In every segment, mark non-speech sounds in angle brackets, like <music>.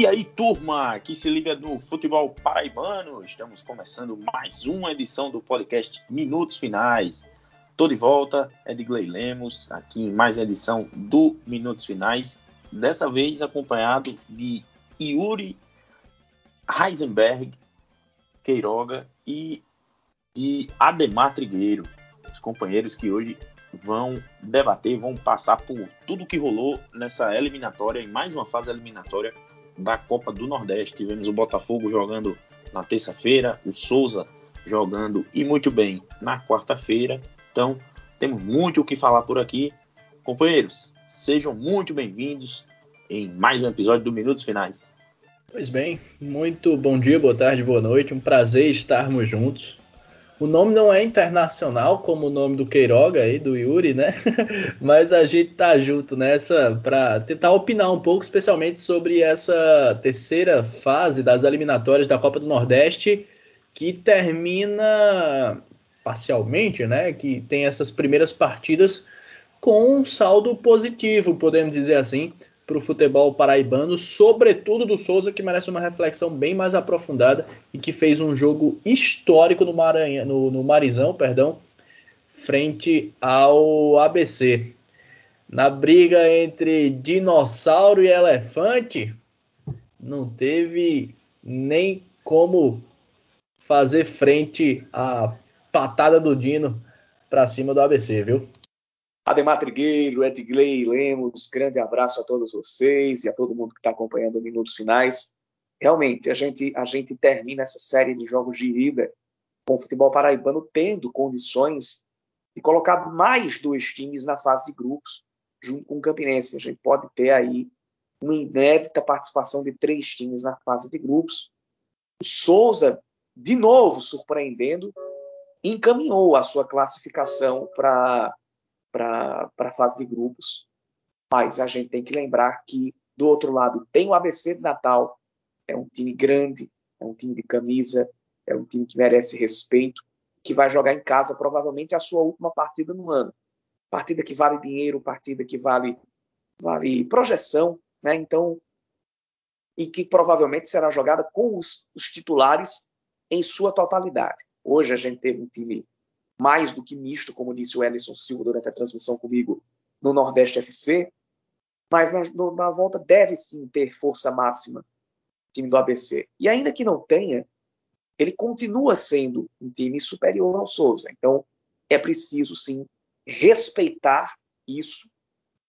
E aí, turma, que se liga no futebol paraibano, estamos começando mais uma edição do podcast Minutos Finais. Tô de volta, Edgley Lemos, aqui em mais uma edição do Minutos Finais, dessa vez acompanhado de Yuri Heisenberg, Queiroga e, e Ademar Trigueiro, os companheiros que hoje vão debater, vão passar por tudo que rolou nessa eliminatória, em mais uma fase eliminatória da Copa do Nordeste. Tivemos o Botafogo jogando na terça-feira, o Souza jogando e muito bem na quarta-feira. Então, temos muito o que falar por aqui. Companheiros, sejam muito bem-vindos em mais um episódio do Minutos Finais. Pois bem, muito bom dia, boa tarde, boa noite. Um prazer estarmos juntos. O nome não é internacional como o nome do Queiroga aí, do Yuri, né? <laughs> Mas a gente tá junto nessa para tentar opinar um pouco, especialmente sobre essa terceira fase das eliminatórias da Copa do Nordeste, que termina parcialmente, né? Que tem essas primeiras partidas com um saldo positivo, podemos dizer assim para o futebol paraibano, sobretudo do Souza, que merece uma reflexão bem mais aprofundada e que fez um jogo histórico no, Maranhão, no, no Marizão, perdão, frente ao ABC. Na briga entre dinossauro e elefante, não teve nem como fazer frente à patada do Dino para cima do ABC, viu? Ademar Trigueiro, Edgley Lemos, grande abraço a todos vocês e a todo mundo que está acompanhando Minutos Finais. Realmente, a gente, a gente termina essa série de jogos de ida com o futebol paraibano tendo condições de colocar mais dois times na fase de grupos, junto com o Campinense. A gente pode ter aí uma inédita participação de três times na fase de grupos. O Souza, de novo surpreendendo, encaminhou a sua classificação para para a fase de grupos. Mas a gente tem que lembrar que, do outro lado, tem o ABC de Natal, é um time grande, é um time de camisa, é um time que merece respeito, que vai jogar em casa provavelmente a sua última partida no ano. Partida que vale dinheiro, partida que vale, vale projeção, né? Então, e que provavelmente será jogada com os, os titulares em sua totalidade. Hoje a gente teve um time mais do que misto, como disse o Ellison Silva durante a transmissão comigo no Nordeste FC, mas na, na volta deve sim ter força máxima time do ABC. E ainda que não tenha, ele continua sendo um time superior ao Souza. Então, é preciso sim respeitar isso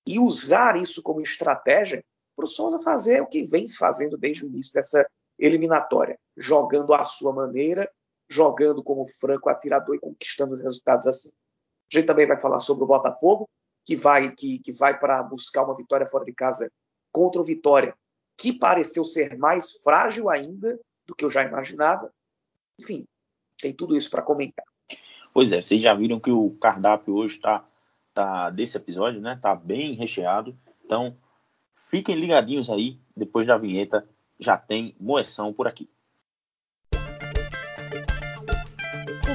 e usar isso como estratégia para o Souza fazer o que vem fazendo desde o início dessa eliminatória, jogando à sua maneira jogando como franco atirador e conquistando os resultados assim. A gente também vai falar sobre o Botafogo, que vai que, que vai para buscar uma vitória fora de casa contra o Vitória, que pareceu ser mais frágil ainda do que eu já imaginava. Enfim, tem tudo isso para comentar. Pois é, vocês já viram que o cardápio hoje está tá desse episódio, né? Tá bem recheado. Então, fiquem ligadinhos aí, depois da vinheta já tem moeção por aqui.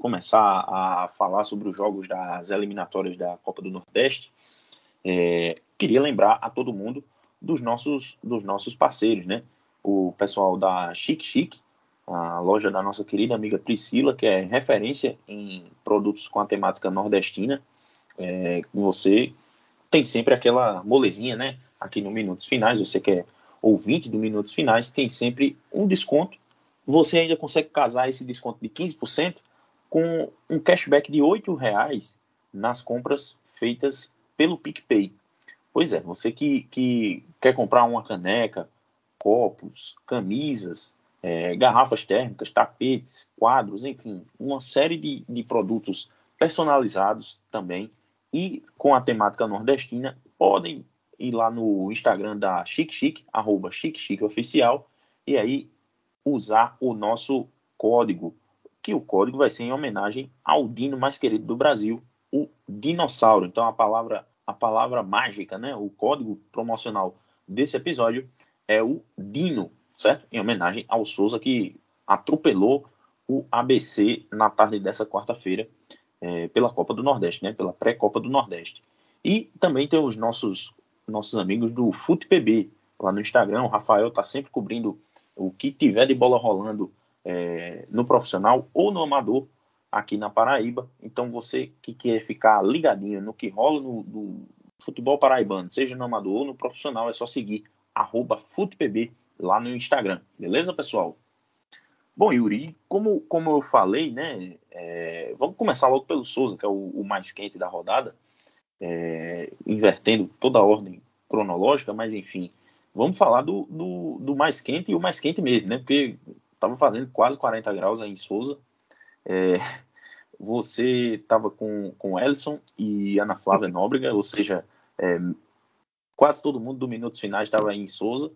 começar a falar sobre os jogos das eliminatórias da Copa do Nordeste, é, queria lembrar a todo mundo dos nossos, dos nossos parceiros, né? O pessoal da Chic Chic, a loja da nossa querida amiga Priscila, que é referência em produtos com a temática nordestina. É, você tem sempre aquela molezinha, né? Aqui no Minutos Finais, você que é ouvinte do Minutos Finais, tem sempre um desconto. Você ainda consegue casar esse desconto de 15% com um cashback de R$ reais nas compras feitas pelo PicPay. Pois é, você que, que quer comprar uma caneca, copos, camisas, é, garrafas térmicas, tapetes, quadros, enfim, uma série de, de produtos personalizados também e com a temática nordestina, podem ir lá no Instagram da Chic Chic, arroba Chic Chic Oficial, e aí usar o nosso código, que o código vai ser em homenagem ao Dino mais querido do Brasil, o dinossauro. Então a palavra a palavra mágica, né, o código promocional desse episódio é o Dino, certo? Em homenagem ao Souza que atropelou o ABC na tarde dessa quarta-feira é, pela Copa do Nordeste, né? Pela pré-Copa do Nordeste. E também tem os nossos nossos amigos do FutePB lá no Instagram. O Rafael está sempre cobrindo o que tiver de bola rolando é, no profissional ou no amador aqui na Paraíba. Então você que quer ficar ligadinho no que rola no, no futebol paraibano, seja no amador ou no profissional, é só seguir FutePB lá no Instagram. Beleza, pessoal? Bom, Yuri, como, como eu falei, né, é, vamos começar logo pelo Souza, que é o, o mais quente da rodada, é, invertendo toda a ordem cronológica, mas enfim, vamos falar do, do, do, mais quente e o mais quente mesmo, né, porque estava fazendo quase 40 graus aí em Souza, é, você estava com, com Ellison e Ana Flávia Nóbrega, ou seja, é, quase todo mundo do Minutos Finais estava aí em Souza,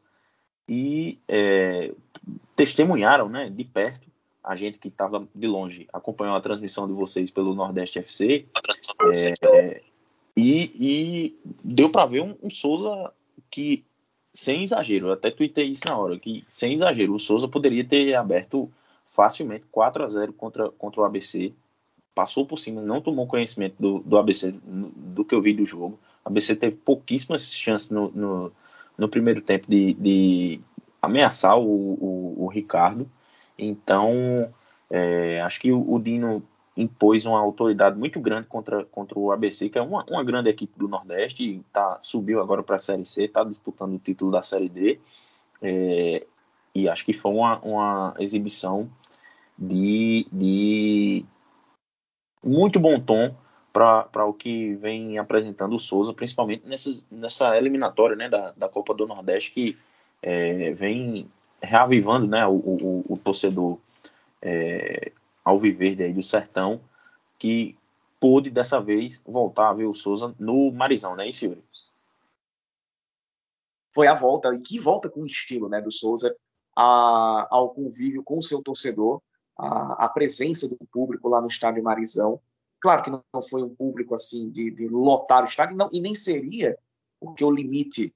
e é, testemunharam né, de perto, a gente que estava de longe acompanhou a transmissão de vocês pelo Nordeste FC, é, e, e, deu para ver um, um, Souza que, sem exagero, até tuitei isso na hora, que sem exagero, o Souza poderia ter aberto facilmente 4 a 0 contra, contra o ABC, passou por cima, não tomou conhecimento do, do ABC, do que eu vi do jogo. O ABC teve pouquíssimas chances no, no no primeiro tempo de, de ameaçar o, o, o, Ricardo. Então, é, acho que o, o, Dino impôs uma autoridade muito grande contra, contra o ABC, que é uma, uma grande equipe do Nordeste, e tá, subiu agora para a Série C, está disputando o título da Série D. É, e acho que foi uma, uma exibição de, de muito bom tom para o que vem apresentando o Souza, principalmente nessa, nessa eliminatória né, da, da Copa do Nordeste, que é, vem reavivando né, o, o, o torcedor é, alviverde aí do Sertão, que pôde dessa vez voltar a ver o Souza no Marizão, né, Yuri? Foi a volta, e que volta com estilo né, do Souza a, ao convívio com o seu torcedor, a, a presença do público lá no estádio Marizão, Claro que não foi um público assim de, de lotar o estádio, não, e nem seria, porque o limite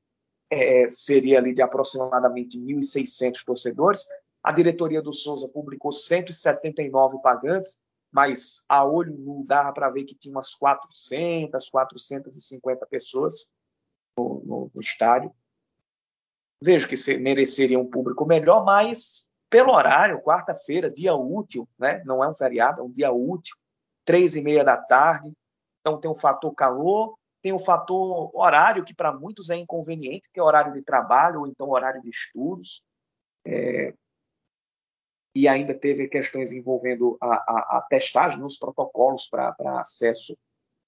é, seria ali de aproximadamente 1.600 torcedores. A diretoria do Souza publicou 179 pagantes, mas a olho nu dava para ver que tinha umas 400, 450 pessoas no, no, no estádio. Vejo que mereceria um público melhor, mas pelo horário, quarta-feira, dia útil, né? não é um feriado, é um dia útil, três e meia da tarde. Então tem o fator calor, tem o fator horário, que para muitos é inconveniente, que é horário de trabalho ou então horário de estudos. É... E ainda teve questões envolvendo a, a, a testagem, os protocolos para acesso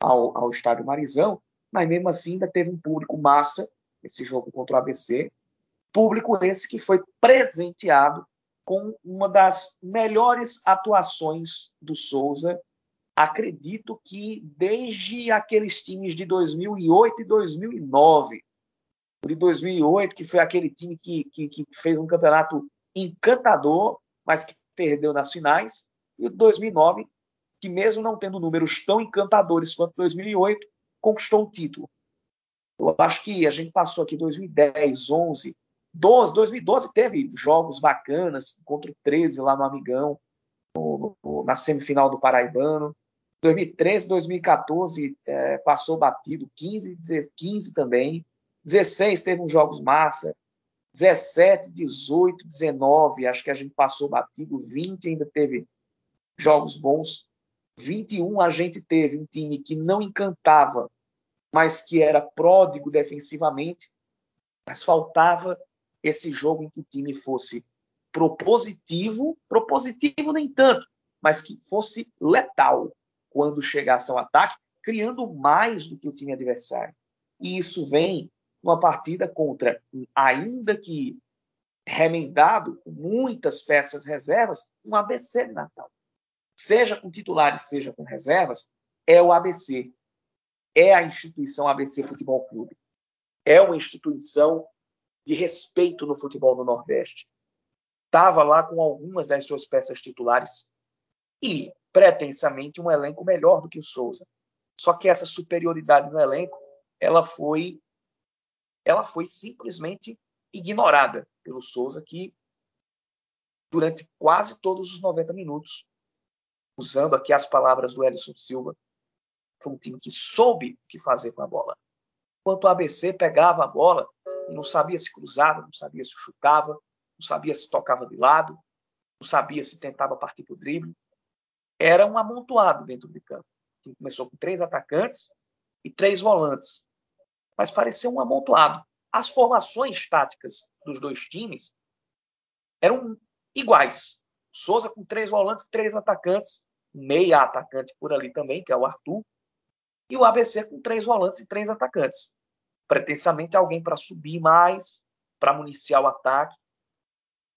ao, ao estádio Marizão, mas mesmo assim ainda teve um público massa, esse jogo contra o ABC, público esse que foi presenteado com uma das melhores atuações do Souza. Acredito que desde aqueles times de 2008 e 2009, de 2008, que foi aquele time que, que, que fez um campeonato encantador, mas que perdeu nas finais, e o 2009, que mesmo não tendo números tão encantadores quanto 2008, conquistou o título. Eu acho que a gente passou aqui 2010, 11, 12, 2012 teve jogos bacanas contra o 13 lá no Amigão, no, no, na semifinal do Paraibano. 2013, 2014 é, passou batido, 15, 15 também, 16 teve uns jogos massa, 17, 18, 19, acho que a gente passou batido, 20 ainda teve jogos bons, 21 a gente teve um time que não encantava, mas que era pródigo defensivamente, mas faltava esse jogo em que o time fosse propositivo, propositivo nem tanto, mas que fosse letal, quando chegasse ao ataque, criando mais do que o time adversário. E isso vem numa partida contra, ainda que remendado, com muitas peças reservas, um ABC de Natal. Seja com titulares, seja com reservas, é o ABC. É a instituição ABC Futebol Clube. É uma instituição de respeito no futebol no Nordeste. estava lá com algumas das suas peças titulares e, pretensamente, um elenco melhor do que o Souza. Só que essa superioridade no elenco, ela foi, ela foi simplesmente ignorada pelo Souza, que durante quase todos os 90 minutos, usando aqui as palavras do Ellison Silva, foi um time que soube o que fazer com a bola. Enquanto o ABC pegava a bola e não sabia se cruzava, não sabia se chutava, não sabia se tocava de lado, não sabia se tentava partir para o drible. Era um amontoado dentro de campo. O time começou com três atacantes e três volantes. Mas parecia um amontoado. As formações táticas dos dois times eram iguais. Souza com três volantes, três atacantes, meia atacante por ali também, que é o Arthur, e o ABC com três volantes e três atacantes. Pretensamente alguém para subir mais, para municiar o ataque.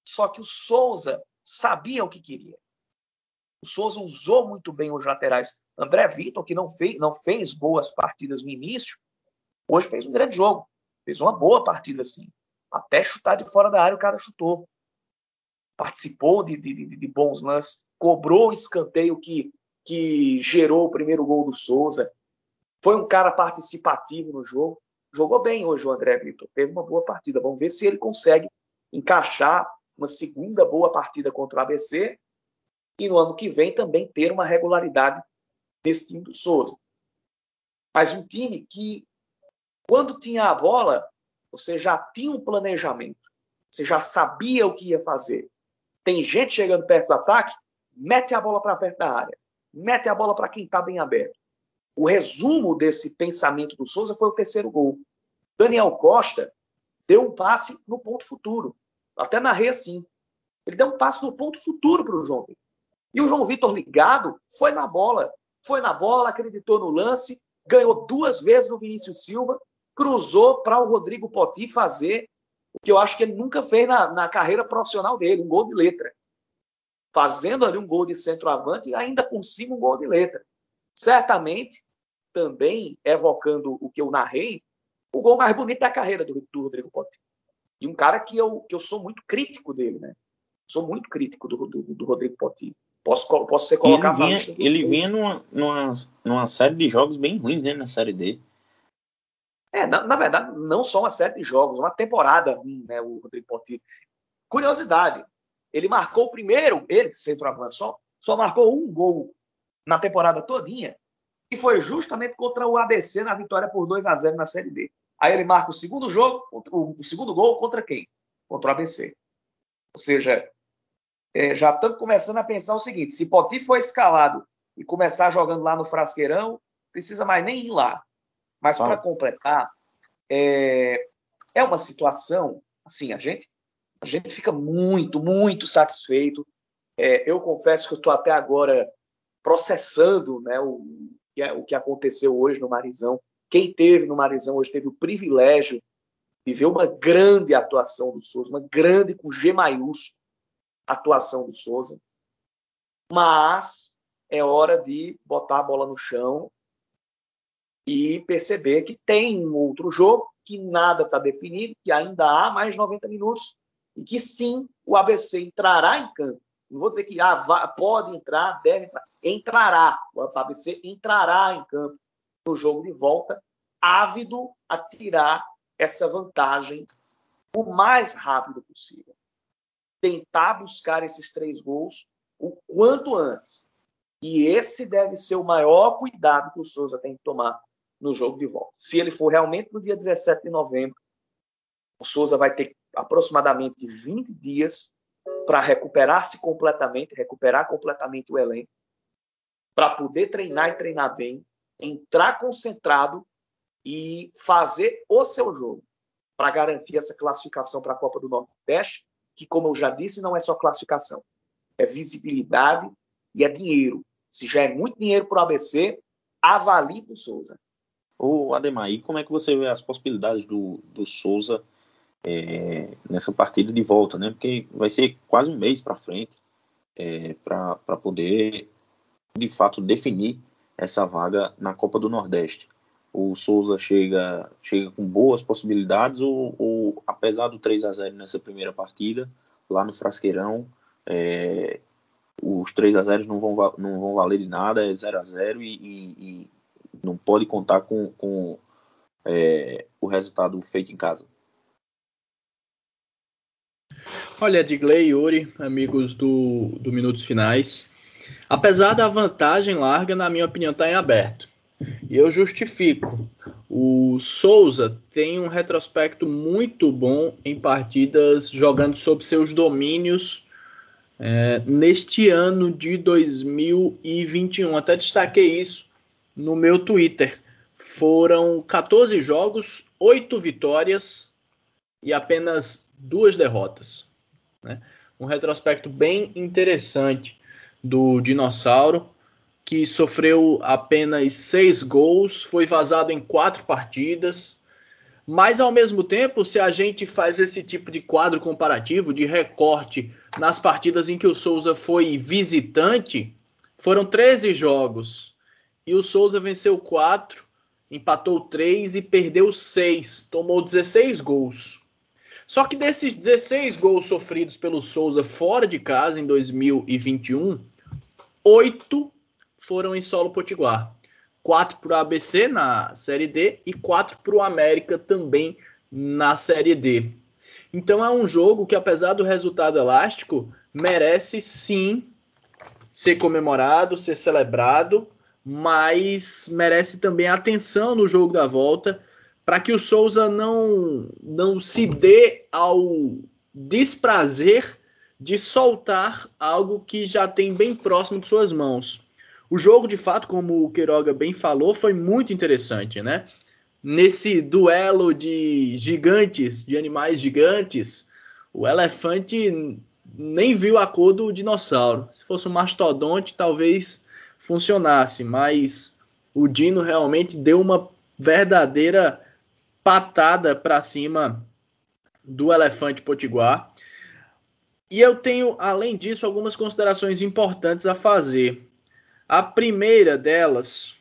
Só que o Souza sabia o que queria. O Souza usou muito bem os laterais. André Vitor, que não fez, não fez boas partidas no início, hoje fez um grande jogo. Fez uma boa partida, sim. Até chutar de fora da área, o cara chutou. Participou de, de, de, de bons lances, cobrou o escanteio que, que gerou o primeiro gol do Souza. Foi um cara participativo no jogo. Jogou bem hoje o André Vitor. Teve uma boa partida. Vamos ver se ele consegue encaixar uma segunda boa partida contra o ABC e no ano que vem também ter uma regularidade desse time do Souza. Mas um time que, quando tinha a bola, você já tinha um planejamento, você já sabia o que ia fazer. Tem gente chegando perto do ataque, mete a bola para perto da área, mete a bola para quem está bem aberto. O resumo desse pensamento do Souza foi o terceiro gol. Daniel Costa deu um passe no ponto futuro. Até narrei assim. Ele deu um passe no ponto futuro para o João Vitor. E o João Vitor ligado foi na bola. Foi na bola, acreditou no lance, ganhou duas vezes no Vinícius Silva, cruzou para o Rodrigo Poti fazer o que eu acho que ele nunca fez na, na carreira profissional dele, um gol de letra. Fazendo ali um gol de centroavante e ainda por cima um gol de letra. Certamente, também evocando o que eu narrei, o gol mais bonito da carreira do, do Rodrigo Potti. E um cara que eu, que eu sou muito crítico dele, né? Sou muito crítico do, do, do Rodrigo Potti. Posso, posso ser colocado ele vinha, ele vinha numa, numa, numa série de jogos bem ruins, né? Na série D. É, na, na, verdade, não só uma série de jogos, uma temporada ruim, né? O Rodrigo Potti. Curiosidade, ele marcou o primeiro, ele, centroavante, só, só marcou um gol na temporada todinha, e foi justamente contra o ABC na vitória por 2 a 0 na Série B. Aí ele marca o segundo jogo, o segundo gol contra quem? Contra o ABC. Ou seja, é, já estamos começando a pensar o seguinte: se Poti for escalado e começar jogando lá no Frasqueirão, precisa mais nem ir lá. Mas para completar, é, é uma situação assim, a gente a gente fica muito, muito satisfeito. É, eu confesso que eu estou até agora processando né, o, é, o que aconteceu hoje no Marizão. Quem teve no Marizão hoje teve o privilégio de ver uma grande atuação do Souza, uma grande com G maiúsculo atuação do Souza. Mas é hora de botar a bola no chão e perceber que tem um outro jogo, que nada está definido, que ainda há mais 90 minutos e que sim, o ABC entrará em campo não vou dizer que ah, vai, pode entrar, deve entrar. Entrará. O ABC entrará em campo no jogo de volta, ávido a tirar essa vantagem o mais rápido possível. Tentar buscar esses três gols o quanto antes. E esse deve ser o maior cuidado que o Souza tem que tomar no jogo de volta. Se ele for realmente no dia 17 de novembro, o Souza vai ter aproximadamente 20 dias para recuperar-se completamente, recuperar completamente o elenco, para poder treinar e treinar bem, entrar concentrado e fazer o seu jogo para garantir essa classificação para a Copa do Nordeste, que, como eu já disse, não é só classificação, é visibilidade e é dinheiro. Se já é muito dinheiro para o ABC, avalie o Souza. Ô, Ademar, como é que você vê as possibilidades do, do Souza é, nessa partida de volta, né? Porque vai ser quase um mês para frente é, para poder, de fato, definir essa vaga na Copa do Nordeste. O Souza chega, chega com boas possibilidades ou, ou apesar do 3 a 0 nessa primeira partida, lá no Frasqueirão. É, os 3 a 0 não vão, não vão valer de nada, é 0 a 0 e, e, e não pode contar com, com é, o resultado feito em casa. Olha, Edgley e Yuri, amigos do, do Minutos Finais. Apesar da vantagem larga, na minha opinião, está em aberto. E eu justifico. O Souza tem um retrospecto muito bom em partidas jogando sob seus domínios é, neste ano de 2021. Até destaquei isso no meu Twitter. Foram 14 jogos, 8 vitórias e apenas duas derrotas. Né? Um retrospecto bem interessante do Dinossauro, que sofreu apenas seis gols, foi vazado em quatro partidas. Mas, ao mesmo tempo, se a gente faz esse tipo de quadro comparativo, de recorte nas partidas em que o Souza foi visitante, foram 13 jogos. E o Souza venceu 4, empatou 3 e perdeu 6. Tomou 16 gols. Só que desses 16 gols sofridos pelo Souza fora de casa em 2021, oito foram em solo potiguar. Quatro para o ABC na Série D e quatro para o América também na Série D. Então é um jogo que, apesar do resultado elástico, merece sim ser comemorado, ser celebrado, mas merece também atenção no jogo da volta para que o Souza não, não se dê ao desprazer de soltar algo que já tem bem próximo de suas mãos. O jogo, de fato, como o Queiroga bem falou, foi muito interessante, né? Nesse duelo de gigantes, de animais gigantes, o elefante nem viu a cor do dinossauro. Se fosse um mastodonte, talvez funcionasse, mas o Dino realmente deu uma verdadeira patada para cima do elefante potiguar. E eu tenho, além disso, algumas considerações importantes a fazer. A primeira delas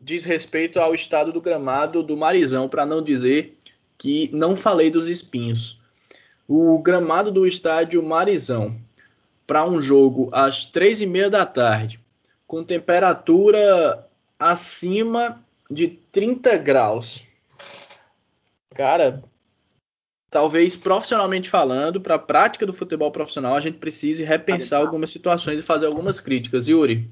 diz respeito ao estado do gramado do Marizão, para não dizer que não falei dos espinhos. O gramado do estádio Marizão, para um jogo às três e meia da tarde, com temperatura acima de 30 graus, cara, talvez profissionalmente falando, para a prática do futebol profissional, a gente precise repensar algumas situações e fazer algumas críticas. Yuri?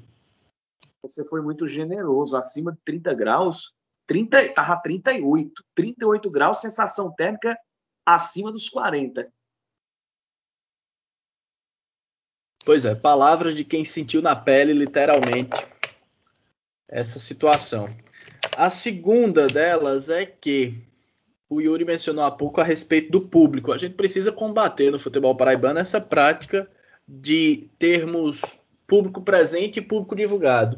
Você foi muito generoso, acima de 30 graus, 30, tava 38, 38 graus, sensação térmica acima dos 40. Pois é, palavras de quem sentiu na pele, literalmente, essa situação. A segunda delas é que o Yuri mencionou há pouco a respeito do público. A gente precisa combater no futebol paraibano essa prática de termos público presente e público divulgado.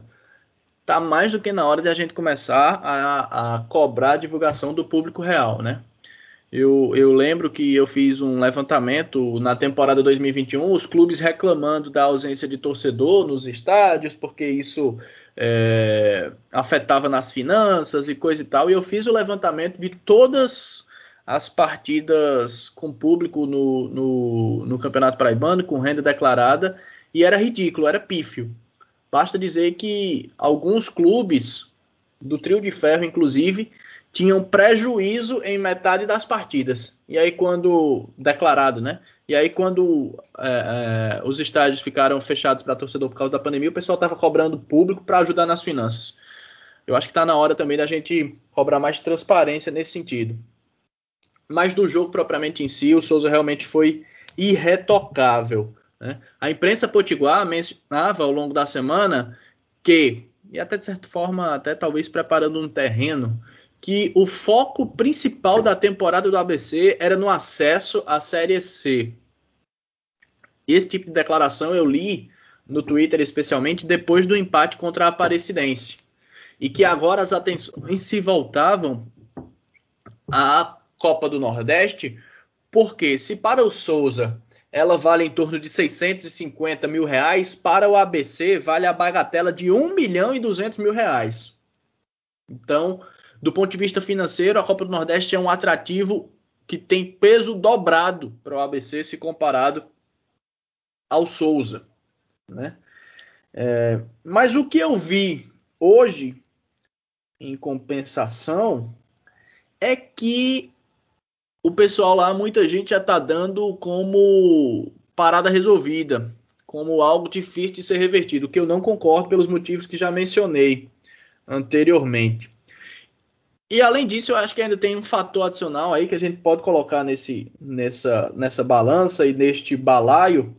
Tá mais do que na hora de a gente começar a, a cobrar a divulgação do público real, né? Eu, eu lembro que eu fiz um levantamento na temporada 2021, os clubes reclamando da ausência de torcedor nos estádios, porque isso é, afetava nas finanças e coisa e tal. E eu fiz o levantamento de todas as partidas com público no, no, no Campeonato Paraibano, com renda declarada, e era ridículo, era pífio. Basta dizer que alguns clubes, do trio de ferro inclusive, tinham prejuízo em metade das partidas. E aí, quando. declarado, né? E aí, quando é, é, os estádios ficaram fechados para torcedor por causa da pandemia, o pessoal estava cobrando público para ajudar nas finanças. Eu acho que está na hora também da gente cobrar mais transparência nesse sentido. Mas do jogo propriamente em si, o Souza realmente foi irretocável. Né? A imprensa potiguar mencionava ao longo da semana que, e até de certa forma, até talvez preparando um terreno que o foco principal da temporada do ABC era no acesso à Série C. Esse tipo de declaração eu li no Twitter, especialmente depois do empate contra a Aparecidense. E que agora as atenções se voltavam à Copa do Nordeste, porque se para o Souza ela vale em torno de 650 mil reais, para o ABC vale a bagatela de 1 milhão e 200 mil reais. Então, do ponto de vista financeiro, a Copa do Nordeste é um atrativo que tem peso dobrado para o ABC se comparado ao Souza, né? É, mas o que eu vi hoje, em compensação, é que o pessoal lá, muita gente já está dando como parada resolvida, como algo difícil de ser revertido, que eu não concordo pelos motivos que já mencionei anteriormente. E além disso, eu acho que ainda tem um fator adicional aí que a gente pode colocar nesse, nessa, nessa balança e neste balaio,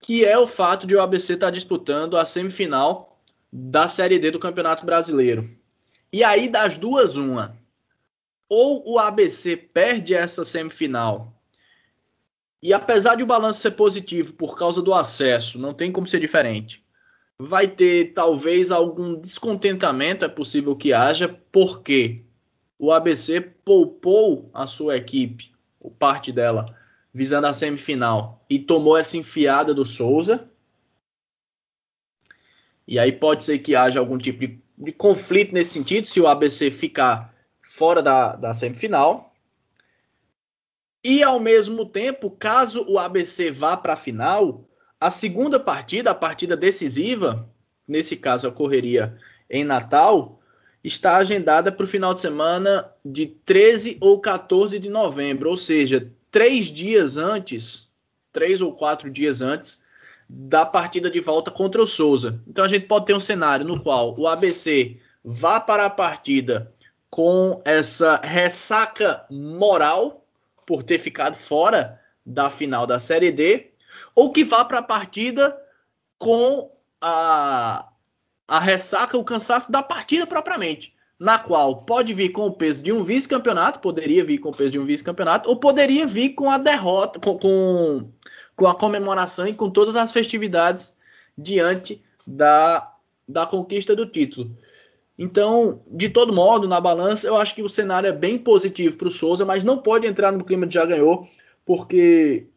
que é o fato de o ABC estar tá disputando a semifinal da Série D do Campeonato Brasileiro. E aí, das duas, uma. Ou o ABC perde essa semifinal, e apesar de o balanço ser positivo por causa do acesso, não tem como ser diferente vai ter talvez algum descontentamento, é possível que haja, porque o ABC poupou a sua equipe, ou parte dela, visando a semifinal, e tomou essa enfiada do Souza. E aí pode ser que haja algum tipo de, de conflito nesse sentido, se o ABC ficar fora da, da semifinal. E ao mesmo tempo, caso o ABC vá para a final, a segunda partida, a partida decisiva, nesse caso ocorreria em Natal, está agendada para o final de semana de 13 ou 14 de novembro, ou seja, três dias antes, três ou quatro dias antes da partida de volta contra o Souza. Então a gente pode ter um cenário no qual o ABC vá para a partida com essa ressaca moral por ter ficado fora da final da Série D ou que vá para a partida com a, a ressaca, o cansaço da partida propriamente, na qual pode vir com o peso de um vice-campeonato, poderia vir com o peso de um vice-campeonato, ou poderia vir com a derrota, com, com, com a comemoração e com todas as festividades diante da, da conquista do título. Então, de todo modo, na balança, eu acho que o cenário é bem positivo para o Souza, mas não pode entrar no clima de já ganhou, porque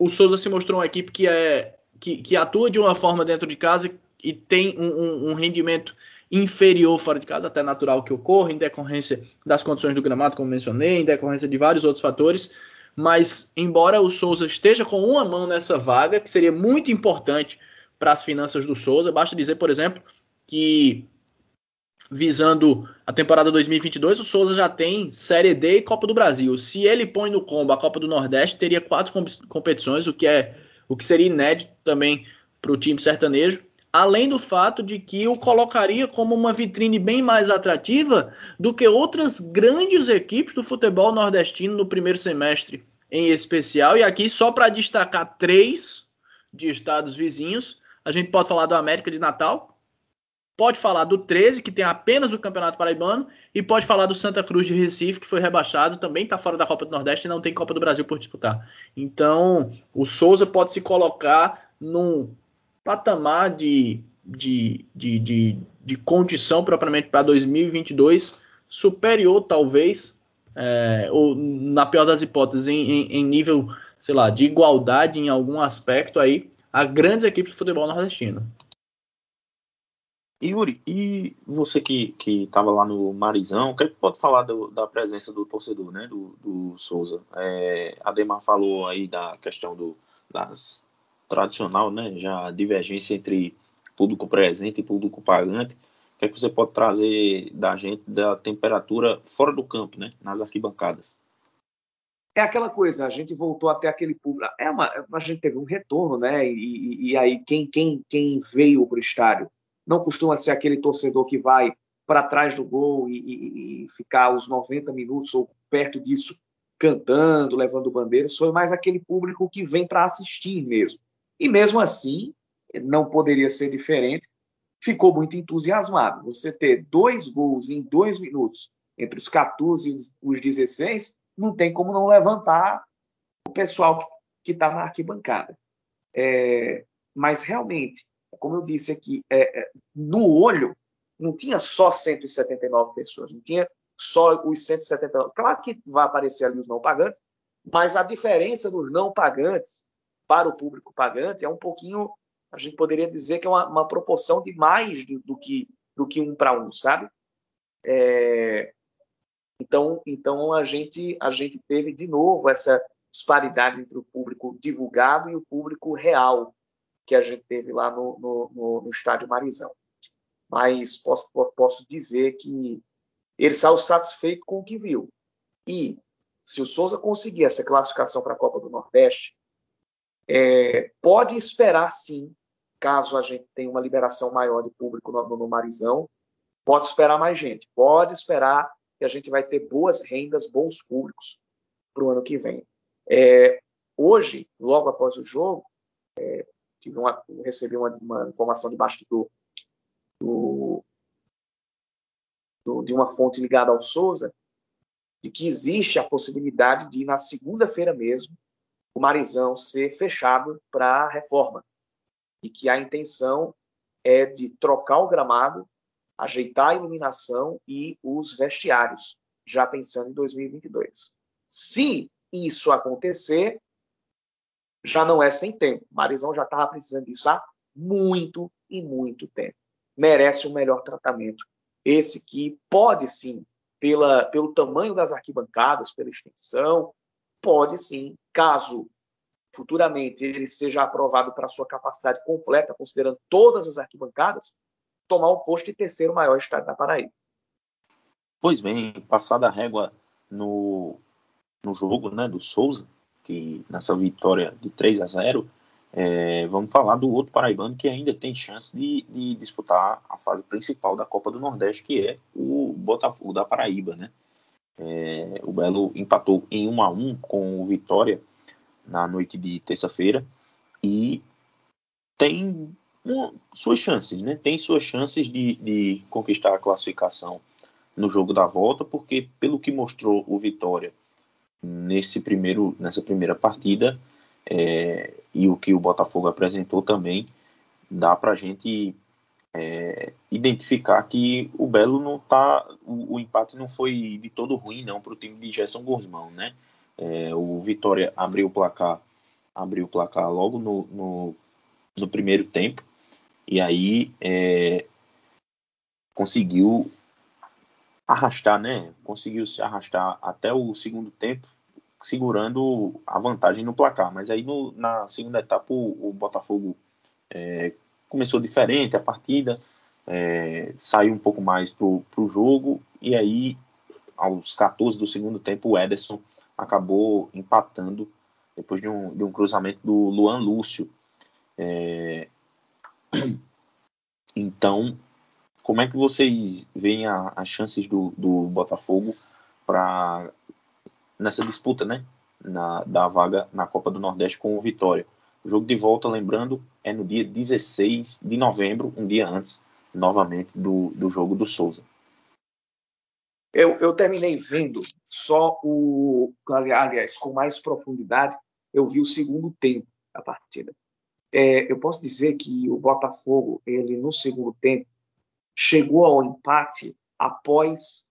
o Souza se mostrou uma equipe que, é, que, que atua de uma forma dentro de casa e tem um, um, um, rendimento inferior fora de casa, até natural que ocorra, em decorrência das condições do gramado, como mencionei, em decorrência de vários outros fatores. Mas, embora o Souza esteja com uma mão nessa vaga, que seria muito importante para as finanças do Souza, basta dizer, por exemplo, que visando a temporada 2022, o Souza já tem Série D e Copa do Brasil. Se ele põe no combo a Copa do Nordeste, teria quatro competições, o que é o que seria inédito também para o time sertanejo. Além do fato de que o colocaria como uma vitrine bem mais atrativa do que outras grandes equipes do futebol nordestino no primeiro semestre, em especial. E aqui, só para destacar três de estados vizinhos, a gente pode falar do América de Natal, pode falar do 13, que tem apenas o Campeonato Paraibano, e pode falar do Santa Cruz de Recife, que foi rebaixado, também está fora da Copa do Nordeste e não tem Copa do Brasil por disputar. Então, o Souza pode se colocar num patamar de, de, de, de, de condição propriamente para 2022 superior, talvez, é, ou na pior das hipóteses, em, em, em nível, sei lá, de igualdade em algum aspecto aí, a grandes equipes de futebol nordestino. Yuri, e você que estava lá no Marizão, o que, é que pode falar do, da presença do torcedor, né, do, do Souza? É, Ademar falou aí da questão do das tradicional, né, já divergência entre público presente e público pagante. O que, é que você pode trazer da gente da temperatura fora do campo, né, nas arquibancadas? É aquela coisa, a gente voltou até aquele público. É uma, a gente teve um retorno, né? E, e, e aí quem, quem, quem veio para o estádio não costuma ser aquele torcedor que vai para trás do gol e, e, e, ficar os 90 minutos ou perto disso cantando, levando bandeiras, foi mais aquele público que vem para assistir mesmo. E mesmo assim, não poderia ser diferente, ficou muito entusiasmado. Você ter dois gols em dois minutos, entre os 14 e os 16, não tem como não levantar o pessoal que está na arquibancada. É, mas realmente, como eu disse aqui, é, é, no olho, não tinha só 179 pessoas, não tinha só os 179. Claro que vai aparecer ali os não pagantes, mas a diferença dos não pagantes para o público pagante é um pouquinho, a gente poderia dizer que é uma, uma proporção de mais do, do, que, do que um para um, sabe? É, então, então a gente a gente teve de novo essa disparidade entre o público divulgado e o público real que a gente teve lá no, no, no, no estádio Marizão. Mas posso, posso dizer que ele saiu satisfeito com o que viu. E se o Souza conseguir essa classificação para a Copa do Nordeste, é, pode esperar sim, caso a gente tenha uma liberação maior de público no, no Marizão, pode esperar mais gente, pode esperar que a gente vai ter boas rendas, bons públicos para o ano que vem. É, hoje, logo após o jogo, é, tive uma, recebi uma, uma, informação de bastidor do, do, de uma fonte ligada ao Souza, de que existe a possibilidade de, na segunda-feira mesmo, o Marizão ser fechado para reforma. E que a intenção é de trocar o gramado, ajeitar a iluminação e os vestiários, já pensando em 2022. Se isso acontecer, já não é sem tempo. Marizão já estava precisando disso há muito e muito tempo. Merece um melhor tratamento. Esse que pode sim, pela, pelo tamanho das arquibancadas, pela extensão, pode sim, caso futuramente ele seja aprovado para sua capacidade completa, considerando todas as arquibancadas, tomar o posto de terceiro maior estádio da Paraíba. Pois bem, passada a régua no, no jogo né, do Souza, que nessa vitória de 3 a 0, é, vamos falar do outro paraibano que ainda tem chance de, de, disputar a fase principal da Copa do Nordeste, que é o Botafogo da Paraíba, né? É, o Belo empatou em 1 a 1 com o Vitória na noite de terça-feira e tem uma, suas chances, né? Tem suas chances de, de conquistar a classificação no jogo da volta, porque pelo que mostrou o Vitória nesse primeiro, nessa primeira partida é, e o que o Botafogo apresentou também, dá para a gente é, identificar que o Belo não tá, o, o, empate não foi de todo ruim não para o time de Gerson Guzmão, né? É, o Vitória abriu o placar, abriu o placar logo no, no, no primeiro tempo e aí é, conseguiu arrastar, né? Conseguiu se arrastar até o segundo tempo, segurando a vantagem no placar. Mas aí no, na segunda etapa o, o Botafogo é, começou diferente a partida, é, saiu um pouco mais pro, pro jogo e aí aos 14 do segundo tempo o Ederson acabou empatando depois de um, de um cruzamento do Luan Lúcio. É... <clears throat> Então como é que vocês veem a, as chances do, do Botafogo para nessa disputa, né? Na, da vaga na Copa do Nordeste com o Vitória. O jogo de volta, lembrando, é no dia 16 de novembro, um dia antes, novamente, do, do jogo do Souza. Eu, eu terminei vendo só o. Aliás, com mais profundidade, eu vi o segundo tempo da partida. É, eu posso dizer que o Botafogo, ele no segundo tempo, chegou ao empate após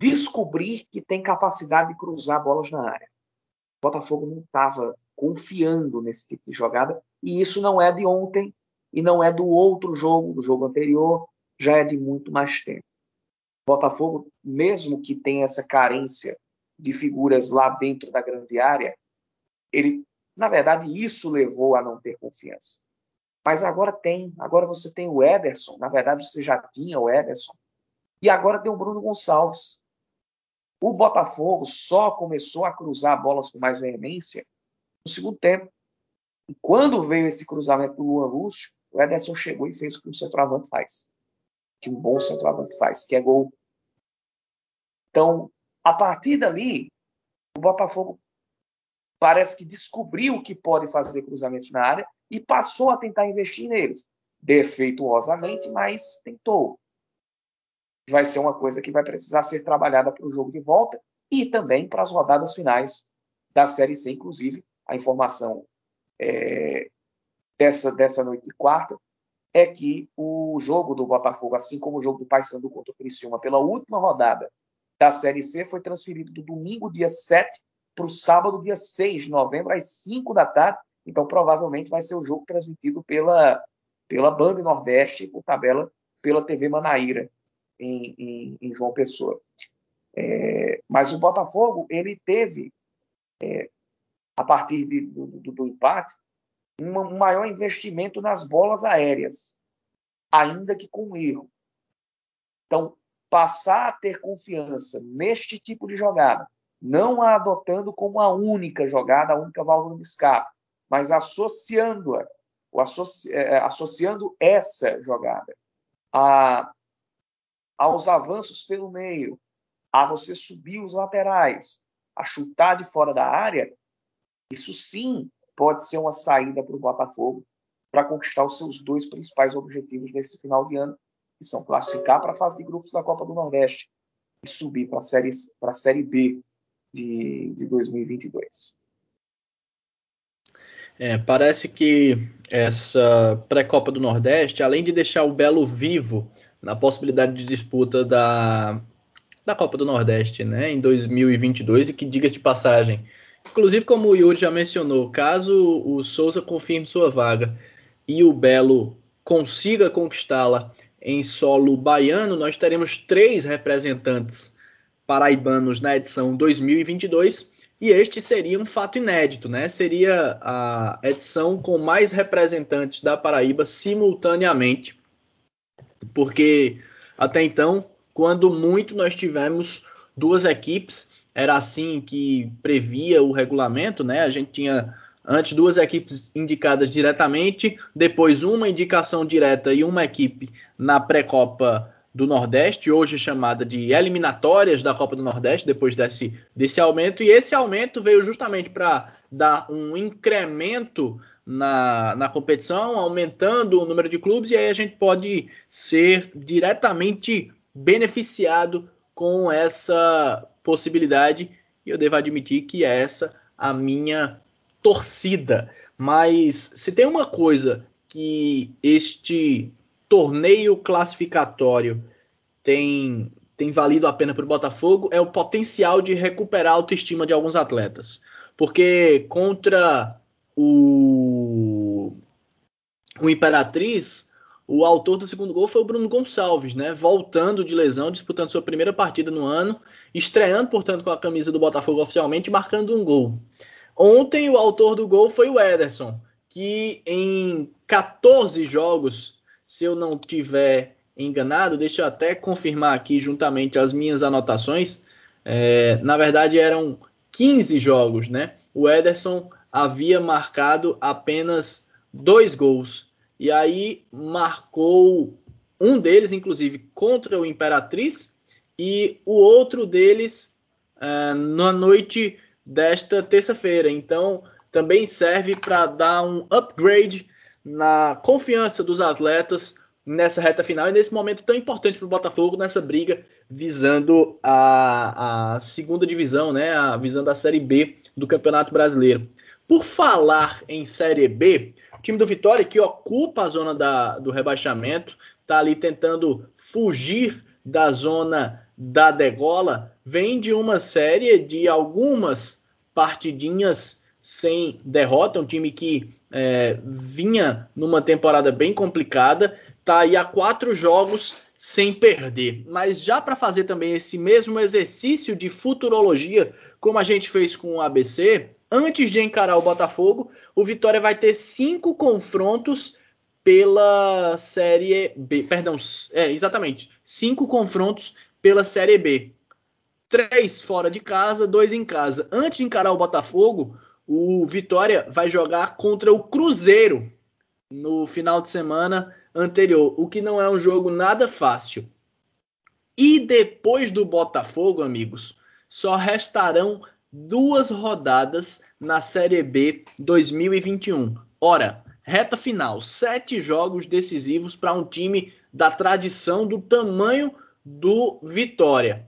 descobrir que tem capacidade de cruzar bolas na área. O Botafogo não estava confiando nesse tipo de jogada, e isso não é de ontem e não é do outro jogo, do jogo anterior, já é de muito mais tempo. O Botafogo, mesmo que tenha essa carência de figuras lá dentro da grande área, ele, na verdade, isso levou a não ter confiança. Mas agora tem. Agora você tem o Ederson. Na verdade, você já tinha o Ederson. E agora tem o Bruno Gonçalves. O Botafogo só começou a cruzar bolas com mais veemência no segundo tempo. E quando veio esse cruzamento do Luan Lúcio, o Ederson chegou e fez o que o centroavante faz. Que um bom centroavante faz, que é gol. Então, a partir dali, o Botafogo parece que descobriu que pode fazer cruzamentos na área e passou a tentar investir neles. Defeituosamente, mas tentou. Vai ser uma coisa que vai precisar ser trabalhada para o jogo de volta e também para as rodadas finais da Série C, inclusive. A informação é, dessa, dessa noite de quarta é que o jogo do Botafogo, assim como o jogo do Paysandu contra o Criciúma, pela última rodada da Série C, foi transferido do domingo, dia 7, para o sábado, dia 6 de novembro, às 5 da tarde. Então, provavelmente vai ser o jogo transmitido pela, pela Band Nordeste, por tabela, pela TV Manaíra, em, em, em João Pessoa. É, mas o Botafogo, ele teve, é, a partir de, do, do, do, empate, um maior investimento nas bolas aéreas, ainda que com erro. Então, passar a ter confiança neste tipo de jogada, não a adotando como a única jogada, a única válvula de escape, mas associando-a, associ, é, associando essa jogada a, aos avanços pelo meio, a você subir os laterais, a chutar de fora da área, isso sim pode ser uma saída para o Botafogo para conquistar os seus dois principais objetivos nesse final de ano, que são classificar para a fase de grupos da Copa do Nordeste e subir para a série, série B de, de 2022. É, parece que essa pré-copa do Nordeste, além de deixar o Belo vivo na possibilidade de disputa da, da Copa do Nordeste, né, em 2022, e que diga de passagem, inclusive como o Yuri já mencionou, caso o Souza confirme sua vaga e o Belo consiga conquistá-la em solo baiano, nós teremos três representantes paraibanos na edição 2022 e este seria um fato inédito, né? Seria a edição com mais representantes da Paraíba simultaneamente, porque até então, quando muito nós tivemos duas equipes, era assim que previa o regulamento, né? A gente tinha antes duas equipes indicadas diretamente, depois uma indicação direta e uma equipe na pré-copa do Nordeste, hoje chamada de eliminatórias da Copa do Nordeste, depois desse, desse aumento, e esse aumento veio justamente para dar um incremento na, na competição, aumentando o número de clubes, e aí a gente pode ser diretamente beneficiado com essa possibilidade, e eu devo admitir que é essa a minha torcida. Mas se tem uma coisa que este torneio classificatório tem, tem valido a pena para o Botafogo é o potencial de recuperar a autoestima de alguns atletas. Porque contra o, o Imperatriz, o autor do segundo gol foi o Bruno Gonçalves, né? Voltando de lesão, disputando sua primeira partida no ano, estreando, portanto, com a camisa do Botafogo oficialmente, marcando um gol. Ontem, o autor do gol foi o Ederson, que em 14 jogos se eu não tiver enganado, deixa eu até confirmar aqui juntamente as minhas anotações. É, na verdade, eram 15 jogos, né? O Ederson havia marcado apenas dois gols. E aí marcou um deles, inclusive, contra o Imperatriz, e o outro deles é, na noite desta terça-feira. Então, também serve para dar um upgrade na confiança dos atletas nessa reta final e nesse momento tão importante para o Botafogo nessa briga visando a, a segunda divisão, né, a visando a Série B do Campeonato Brasileiro. Por falar em Série B, o time do Vitória que ocupa a zona da, do rebaixamento, está ali tentando fugir da zona da degola, vem de uma série de algumas partidinhas sem derrota, um time que é, vinha numa temporada bem complicada, tá aí há quatro jogos sem perder. Mas já para fazer também esse mesmo exercício de futurologia, como a gente fez com o ABC, antes de encarar o Botafogo, o Vitória vai ter cinco confrontos pela Série B. Perdão, é, exatamente. Cinco confrontos pela Série B. Três fora de casa, dois em casa. Antes de encarar o Botafogo, o Vitória vai jogar contra o Cruzeiro no final de semana anterior, o que não é um jogo nada fácil. E depois do Botafogo, amigos, só restarão duas rodadas na Série B 2021. Ora, reta final, sete jogos decisivos para um time da tradição do tamanho do Vitória.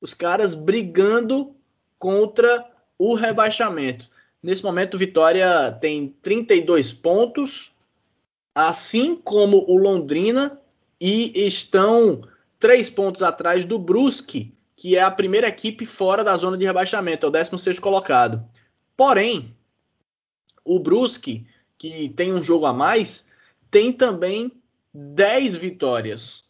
Os caras brigando contra o rebaixamento. Nesse momento, o Vitória tem 32 pontos, assim como o Londrina, e estão três pontos atrás do Brusque, que é a primeira equipe fora da zona de rebaixamento, é o 16 colocado. Porém, o Brusque, que tem um jogo a mais, tem também 10 vitórias.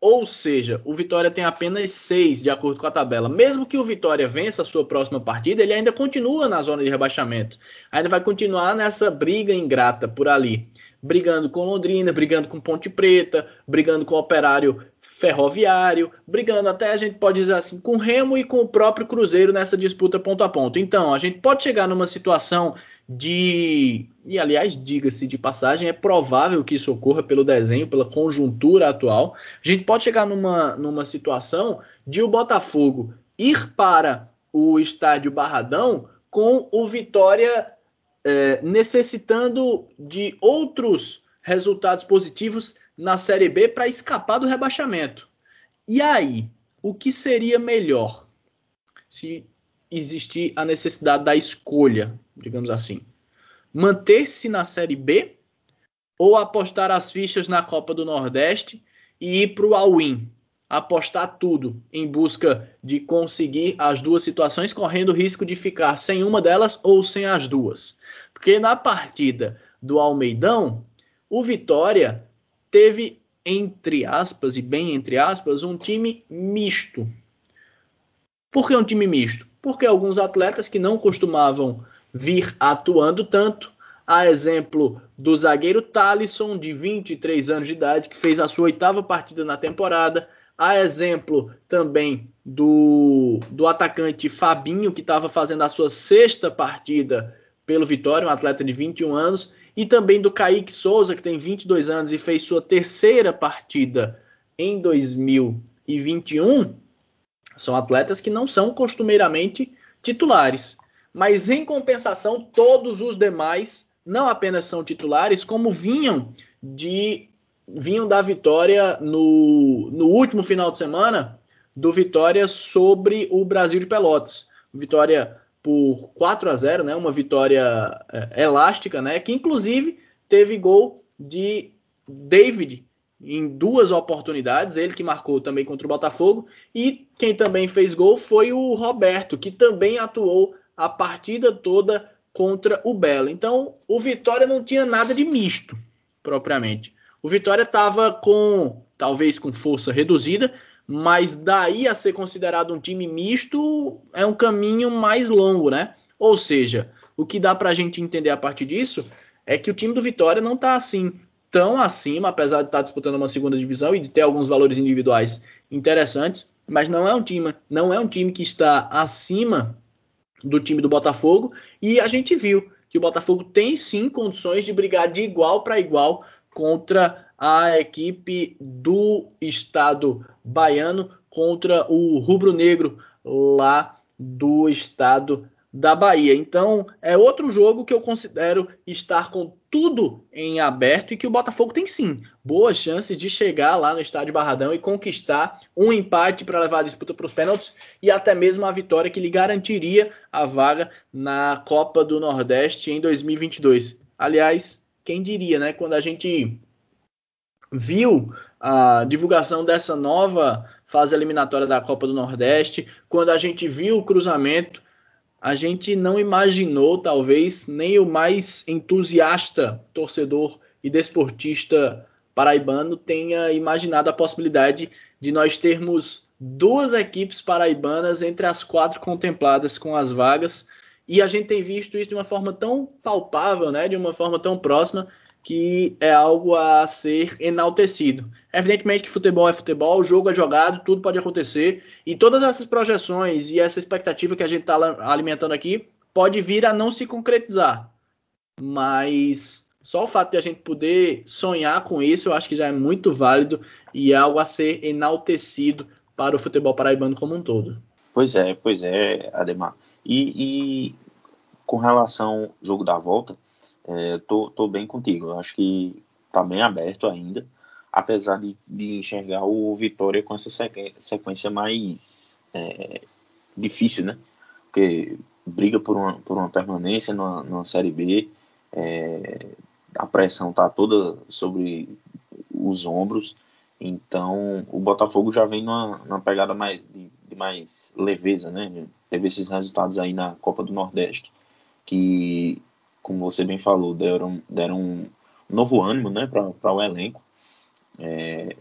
Ou seja, o Vitória tem apenas seis, de acordo com a tabela. Mesmo que o Vitória vença a sua próxima partida, ele ainda continua na zona de rebaixamento. Ainda vai continuar nessa briga ingrata por ali. Brigando com Londrina, brigando com Ponte Preta, brigando com o Operário Ferroviário, brigando até a gente pode dizer assim, com Remo e com o próprio Cruzeiro nessa disputa ponto a ponto. Então, a gente pode chegar numa situação de. E aliás, diga-se de passagem, é provável que isso ocorra pelo desenho, pela conjuntura atual. A gente pode chegar numa, numa situação de o Botafogo ir para o estádio Barradão com o Vitória é, necessitando de outros resultados positivos na Série B para escapar do rebaixamento. E aí, o que seria melhor se existir a necessidade da escolha, digamos assim. Manter-se na Série B ou apostar as fichas na Copa do Nordeste e ir para o all-in, apostar tudo em busca de conseguir as duas situações, correndo o risco de ficar sem uma delas ou sem as duas. Porque na partida do Almeidão, o Vitória teve, entre aspas, e bem entre aspas, um time misto. Por que um time misto? Porque alguns atletas que não costumavam vir atuando tanto, a exemplo do zagueiro Talisson, de 23 anos de idade, que fez a sua oitava partida na temporada, a exemplo também do, do atacante Fabinho, que estava fazendo a sua sexta partida pelo Vitória, um atleta de 21 anos, e também do Kaique Souza, que tem 22 anos e fez sua terceira partida em 2021 são atletas que não são costumeiramente titulares. Mas em compensação, todos os demais não apenas são titulares, como vinham de vinham da vitória no, no último final de semana do Vitória sobre o Brasil de Pelotas. Vitória por 4 a 0, né? Uma vitória é, elástica, né? Que inclusive teve gol de David em duas oportunidades, ele que marcou também contra o Botafogo, e quem também fez gol foi o Roberto, que também atuou a partida toda contra o Belo. Então, o Vitória não tinha nada de misto, propriamente. O Vitória estava com, talvez com força reduzida, mas daí a ser considerado um time misto é um caminho mais longo, né? Ou seja, o que dá para a gente entender a partir disso é que o time do Vitória não está assim tão acima, apesar de estar disputando uma segunda divisão e de ter alguns valores individuais interessantes, mas não é um time, não é um time que está acima do time do Botafogo e a gente viu que o Botafogo tem sim condições de brigar de igual para igual contra a equipe do estado baiano contra o rubro-negro lá do estado da Bahia. Então, é outro jogo que eu considero estar com tudo em aberto e que o Botafogo tem sim boas chances de chegar lá no estádio Barradão e conquistar um empate para levar a disputa para os pênaltis e até mesmo a vitória que lhe garantiria a vaga na Copa do Nordeste em 2022. Aliás, quem diria, né? Quando a gente viu a divulgação dessa nova fase eliminatória da Copa do Nordeste, quando a gente viu o cruzamento a gente não imaginou, talvez, nem o mais entusiasta torcedor e desportista paraibano tenha imaginado a possibilidade de nós termos duas equipes paraibanas entre as quatro contempladas com as vagas. E a gente tem visto isso de uma forma tão palpável, né, de uma forma tão próxima, que é algo a ser enaltecido. Evidentemente que futebol é futebol, jogo é jogado, tudo pode acontecer, e todas essas projeções e essa expectativa que a gente está alimentando aqui pode vir a não se concretizar. Mas só o fato de a gente poder sonhar com isso, eu acho que já é muito válido e é algo a ser enaltecido para o futebol paraibano como um todo. Pois é, pois é, Ademar. E, e com relação ao jogo da volta, é, tô, tô bem contigo. Eu acho que tá bem aberto ainda, apesar de, de enxergar o Vitória com essa sequência mais é, difícil, né? Porque briga por uma, por uma permanência numa, Série B, é, a pressão tá toda sobre os ombros, então o Botafogo já vem numa, numa pegada mais de, de mais leveza, né? Teve esses resultados aí na Copa do Nordeste, que como você bem falou, deram, deram um novo ânimo né, para o elenco. É,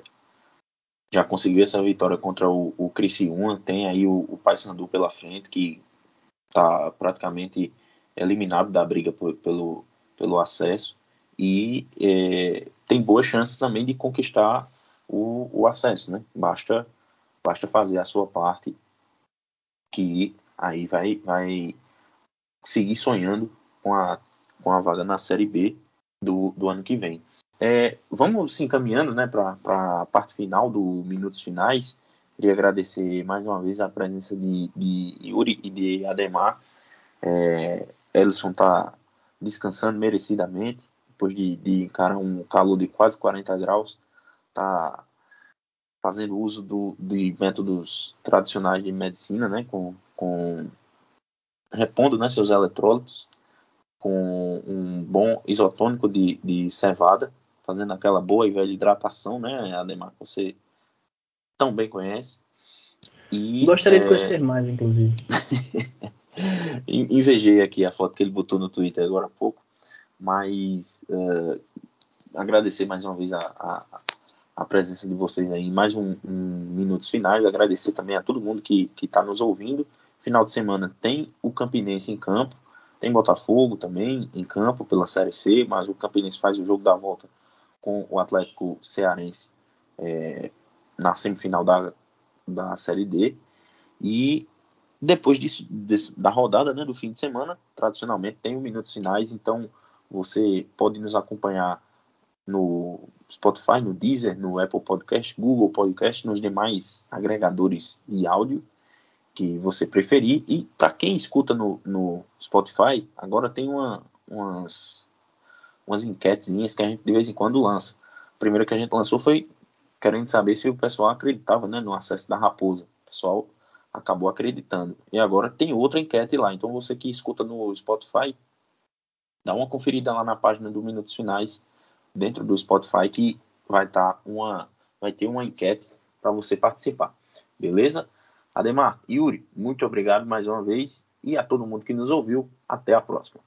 já conseguiu essa vitória contra o, o Criciúma, tem aí o, o Paysandu pela frente, que está praticamente eliminado da briga por, pelo, pelo acesso, e é, tem boas chances também de conquistar o, o acesso, né? Basta, basta fazer a sua parte, que aí vai, vai seguir sonhando com a, com a vaga na Série B do, do ano que vem. É, vamos se encaminhando né, para a parte final do Minutos Finais. Queria agradecer mais uma vez a presença de, de Yuri e de Ademar. É, Ellison está descansando merecidamente, depois de, de encarar um calor de quase 40 graus. Está fazendo uso do, de métodos tradicionais de medicina, né, com, com repondo né, seus eletrólitos com um bom isotônico de, de cevada fazendo aquela boa e velha hidratação, né, Ademar, que você tão bem conhece. E, Gostaria é... de conhecer mais, inclusive. <laughs> Invejei aqui a foto que ele botou no Twitter agora há pouco, mas uh, agradecer mais uma vez a, a, a, presença de vocês aí mais um, um Minutos Finais, agradecer também a todo mundo que está nos ouvindo. Final de semana tem o Campinense em campo, tem Botafogo também em campo pela Série C, mas o Campinense faz o jogo da volta com o Atlético Cearense é, na semifinal da, da Série D. E depois disso, desse, da rodada né, do fim de semana, tradicionalmente tem os minutos finais, então você pode nos acompanhar no Spotify, no Deezer, no Apple Podcast, Google Podcast, nos demais agregadores de áudio que você preferir. E para quem escuta no, no Spotify, agora tem uma, umas umas enquetezinhas que a gente de vez em quando lança. A primeira que a gente lançou foi querendo saber se o pessoal acreditava né, no acesso da Raposa. O pessoal acabou acreditando. E agora tem outra enquete lá. Então você que escuta no Spotify, dá uma conferida lá na página do Minutos Finais, dentro do Spotify, que vai tá uma. Vai ter uma enquete para você participar. Beleza? Ademar, Yuri, muito obrigado mais uma vez. E a todo mundo que nos ouviu, até a próxima.